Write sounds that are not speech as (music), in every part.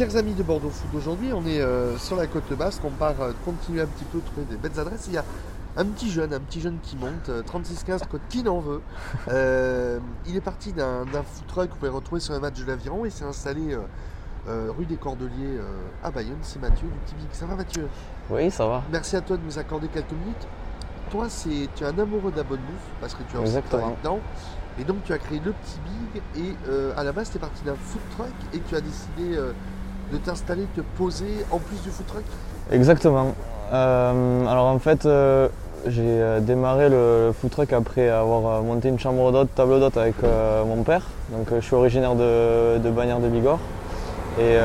chers amis de Bordeaux Food, aujourd'hui on est euh, sur la côte basque, on part euh, continuer un petit peu trouver des belles adresses. Il y a un petit jeune, un petit jeune qui monte, euh, 36-15 côte qui n'en veut. (laughs) Euh, il est parti d'un food truck que vous pouvez retrouver sur un match de l'aviron et s'est installé euh, euh, rue des Cordeliers euh, à Bayonne. C'est Mathieu du Petit Big. Ça va Mathieu? Oui, ça va. Merci à toi de nous accorder quelques minutes. Toi, c'est tu es un amoureux de la bonne bouffe parce que tu as aussi Exactement. travaillé dedans. Et donc tu as créé le Petit Big et euh, à la base tu es parti d'un food truck et tu as décidé euh, de t'installer, de te poser en plus du food truck. Exactement. Euh, alors en fait, euh, j'ai euh, démarré le, le food truck après avoir monté une chambre d'hôte, table d'hôte avec mon père. Donc je suis originaire de, Bagnères de Bigorre. Et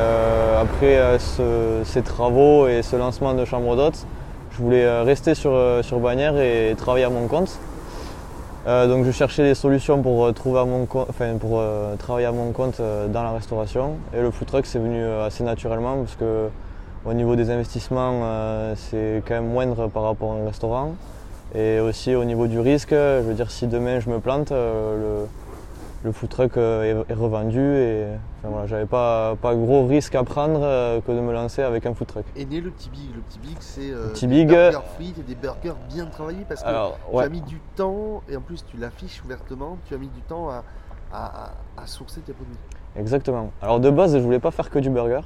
après ce- ces travaux et ce lancement de chambre d'hôte, je voulais rester sur, sur Bagnères et travailler à mon compte. Euh, donc je cherchais des solutions pour, euh, trouver à mon enfin, pour euh, travailler à mon compte euh, dans la restauration. Et le food truck c'est venu assez naturellement parce que au niveau des investissements, c'est quand même moindre par rapport à un restaurant. Et aussi au niveau du risque, je veux dire, si demain je me plante, le, le food truck euh, est, revendu. Et enfin, voilà, j'avais pas, pas gros risque à prendre euh, que de me lancer avec un food truck. Et né le Petit Big. Le Petit Big, c'est euh, des Big, burgers frites et des burgers bien travaillés parce que Alors, tu ouais, as mis du temps et en plus tu l'affiches ouvertement. Tu as mis du temps à, à, à- sourcer tes produits. exactement. Alors de base, je voulais pas faire que du burger.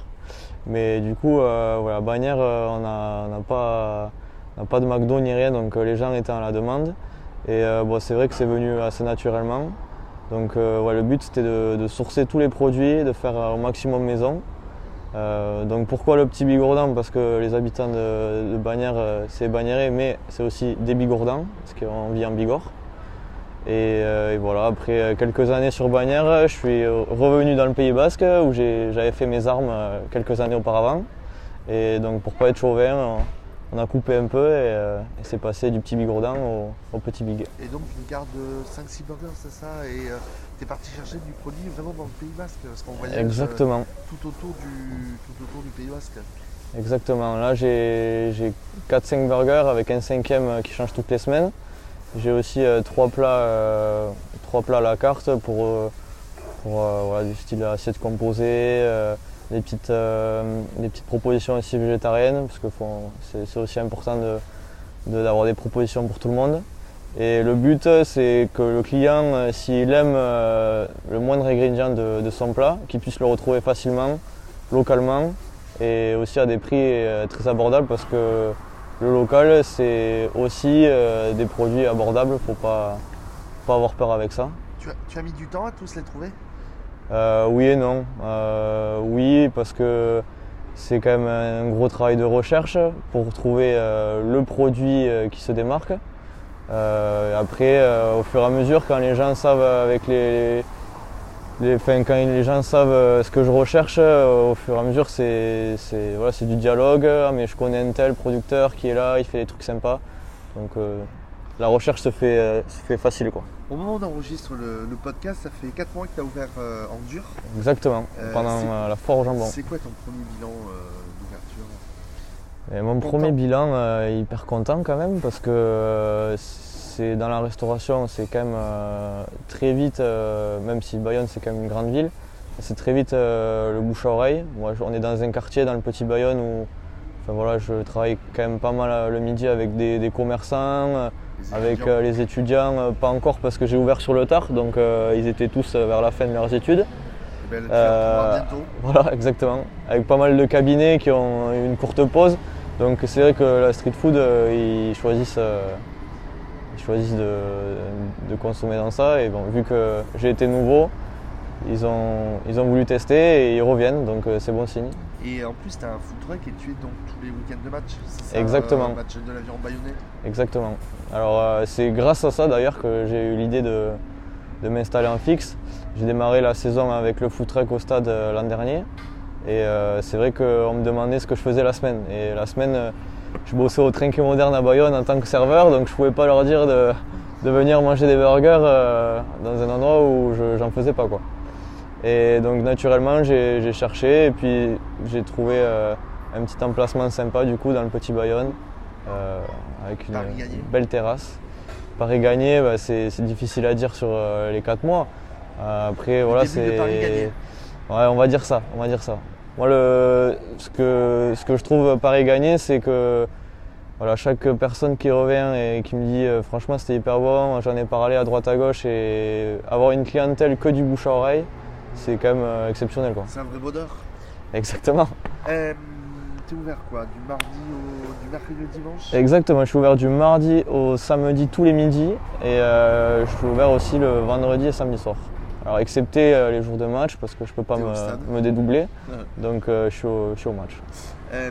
Mais du coup, euh, voilà, euh, on n'a on n'a pas, on pas de McDo ni rien, donc les gens étaient à la demande. Et euh, bon, c'est vrai que c'est venu assez naturellement. Donc euh, ouais, le but c'était de, sourcer tous les produits, de faire euh, au maximum maison. Euh, donc pourquoi le petit Bigourdan? Parce que les habitants de, Bagnères, c'est Bagnéré, mais c'est aussi des Bigourdans, parce qu'on vit en Bigorre. Et, et voilà, après quelques années sur Bagnères, je suis revenu dans le Pays Basque où j'avais fait mes armes quelques années auparavant. Et donc pour pas être chauvin, on, a coupé un peu et, euh, et c'est passé du petit Bigourdan au, au petit Big. Et donc une carte de 5-6 burgers, c'est ça? Et tu es parti chercher du produit vraiment dans le Pays Basque parce qu'on voyage euh, Exactement. tout, autour du, tout autour du Pays Basque. Exactement. Là, j'ai j'ai 4-5 burgers avec un cinquième euh, qui change toutes les semaines. J'ai aussi euh, trois plats, euh, trois plats à la carte pour, euh, pour euh, voilà, du style assiette composée, euh, des, petites, euh, des petites propositions aussi végétariennes, parce que c'est aussi important de- de- d'avoir des propositions pour tout le monde. Et le but, euh, c'est que le client, euh, s'il aime euh, le moindre ingrédient de, de son plat, qu'il puisse le retrouver facilement, localement, et aussi à des prix très abordables parce que le local c'est aussi euh, des produits abordables, faut pas, pas avoir peur avec ça. Tu as, tu as mis du temps à tous les trouver? Euh, oui et non. Oui parce que c'est quand même un gros travail de recherche pour trouver euh, le produit euh, qui se démarque. Euh, après, au fur et à mesure, quand les gens savent avec les, quand les gens savent ce que je recherche, au fur et à mesure, c'est voilà, du dialogue. Ah, mais je connais un tel producteur qui est là, il fait des trucs sympas. Donc la recherche se fait, euh, se fait facile. Quoi. Au moment où on enregistre le, le podcast, ça fait 4 mois que tu as ouvert euh, en dur. Exactement, Euh, pendant la foire au jambon. C'est quoi ton premier bilan d'ouverture? Et mon Content. premier bilan, hyper content quand même, parce que c'est dans la restauration, c'est quand même très vite, même si Bayonne c'est quand même une grande ville, c'est très vite le bouche à oreille. Moi, on est dans un quartier, dans le petit Bayonne, où enfin, voilà, je travaille quand même pas mal euh, le midi avec des, des commerçants, euh, Les avec euh, les étudiants, euh, pas encore parce que j'ai ouvert sur le tard, donc euh, ils étaient tous vers la fin de leurs études. Eh ben. (laughs) Voilà, exactement. Avec pas mal de cabinets qui ont eu une courte pause. Donc c'est vrai que la street food, ils choisissent, ils choisissent de, de consommer dans ça. Et bon, vu que j'ai été nouveau, ils ont, ils ont voulu tester et ils reviennent, donc c'est bon signe. Et en plus, tu as un food truck et tu es donc tous les week-ends de match. c'est ça, Exactement. euh, match de l'avion bayonnais. Exactement. Alors euh, c'est grâce à ça d'ailleurs que j'ai eu l'idée de, de m'installer en fixe. J'ai démarré la saison avec le food truck au stade euh, l'an dernier. Et euh, c'est vrai qu'on me demandait ce que je faisais la semaine. Et la semaine, je bossais au Trinquet Moderne à Bayonne en tant que serveur, donc je pouvais pas leur dire de, de venir manger des burgers dans un endroit où je j'en faisais pas. Quoi. Et donc naturellement, j'ai cherché et puis j'ai trouvé euh, un petit emplacement sympa du coup dans le petit Bayonne, euh, avec une gagné. belle terrasse. Paris gagné, bah, c'est difficile à dire sur euh, les quatre mois. Après, voilà, c'est. Gagné. Ouais, on va dire ça, on va dire ça. Moi, le, ce, que, ce que je trouve Paris gagner, c'est que voilà, chaque personne qui revient et qui me dit euh, franchement c'était hyper bon, j'en ai parlé à droite à gauche et avoir une clientèle que du bouche à oreille, c'est quand même euh, exceptionnel. Quoi. C'est un vrai bonheur. Exactement. Euh, T'es ouvert quoi Du mardi au du mercredi au dimanche? Exactement, je suis ouvert du mardi au samedi tous les midis et euh, je suis ouvert aussi le vendredi et samedi soir. Alors excepté euh, les jours de match parce que je peux pas T'es au stade. me, me dédoubler, Ouais. donc euh, je, suis au, je suis au match. Euh,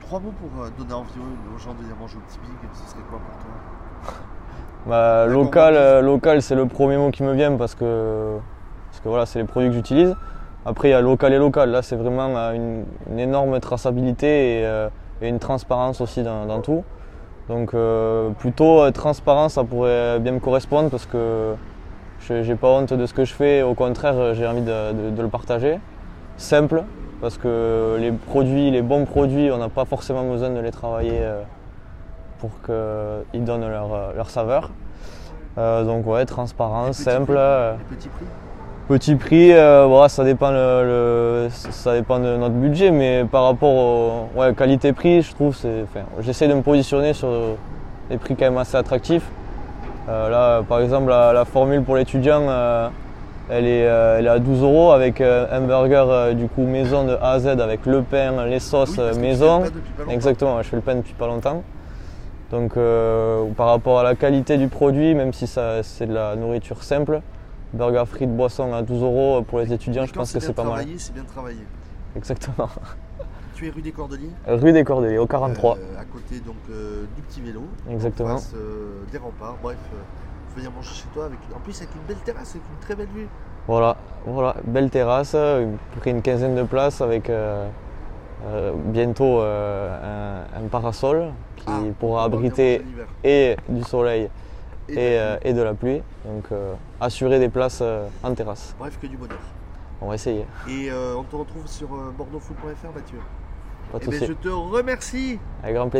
Trois mots pour euh, donner envie aux aux gens de venir manger au petit big, ce serait quoi pour toi? Bah, local, euh, local c'est le premier mot qui me vient parce que, parce que voilà, c'est les produits que j'utilise. Après, il y a local et local. Là, c'est vraiment euh, une, une énorme traçabilité et, euh, et une transparence aussi dans, dans tout. Donc, euh, plutôt euh, transparent, ça pourrait bien me correspondre parce que je j'ai pas honte de ce que je fais. Au contraire, j'ai envie de, de- de le partager. Simple, parce que les produits, les bons produits, on n'a pas forcément besoin de les travailler pour qu'ils donnent leur, leur saveur. Donc ouais, transparent, simple. prix Les petits prix Petit prix, euh, voilà, ça, dépend le, le- ça dépend de notre budget, mais par rapport au ouais, qualité-prix, je trouve, c'est, enfin, j'essaie de me positionner sur des prix quand même assez attractifs. Euh, là, par exemple, la, la formule pour l'étudiant, euh, elle, est, euh, elle est à 12 euros avec euh, un burger euh, du coup maison de A à Z avec le pain, les sauces Oui, maison. fais le. Exactement, je fais le pain depuis pas longtemps. Donc euh, par rapport à la qualité du produit, même si ça, c'est de la nourriture simple, burger frites, boisson à 12 euros pour les étudiants, je pense que c'est pas mal. c'est bien travaillé. Exactement. Tu es rue des Cordeliers Rue des Cordeliers, au 43. euh, à côté donc euh, du petit vélo. Exactement. En face euh, des remparts. Bref, je vais venir manger chez toi avec en plus avec une belle terrasse, avec une très belle vue. Voilà, voilà, belle terrasse, pris une quinzaine de places avec bientôt un, un parasol qui Ah, pourra abriter et du soleil Et et, de la euh, pluie. et de la pluie. Donc euh, assurer des places euh, en terrasse. Bref, que du bonheur. On va essayer, Et on te retrouve sur bordeauxfoot.fr Mathieu. pas de Eh ben, je te remercie Avec grand plaisir.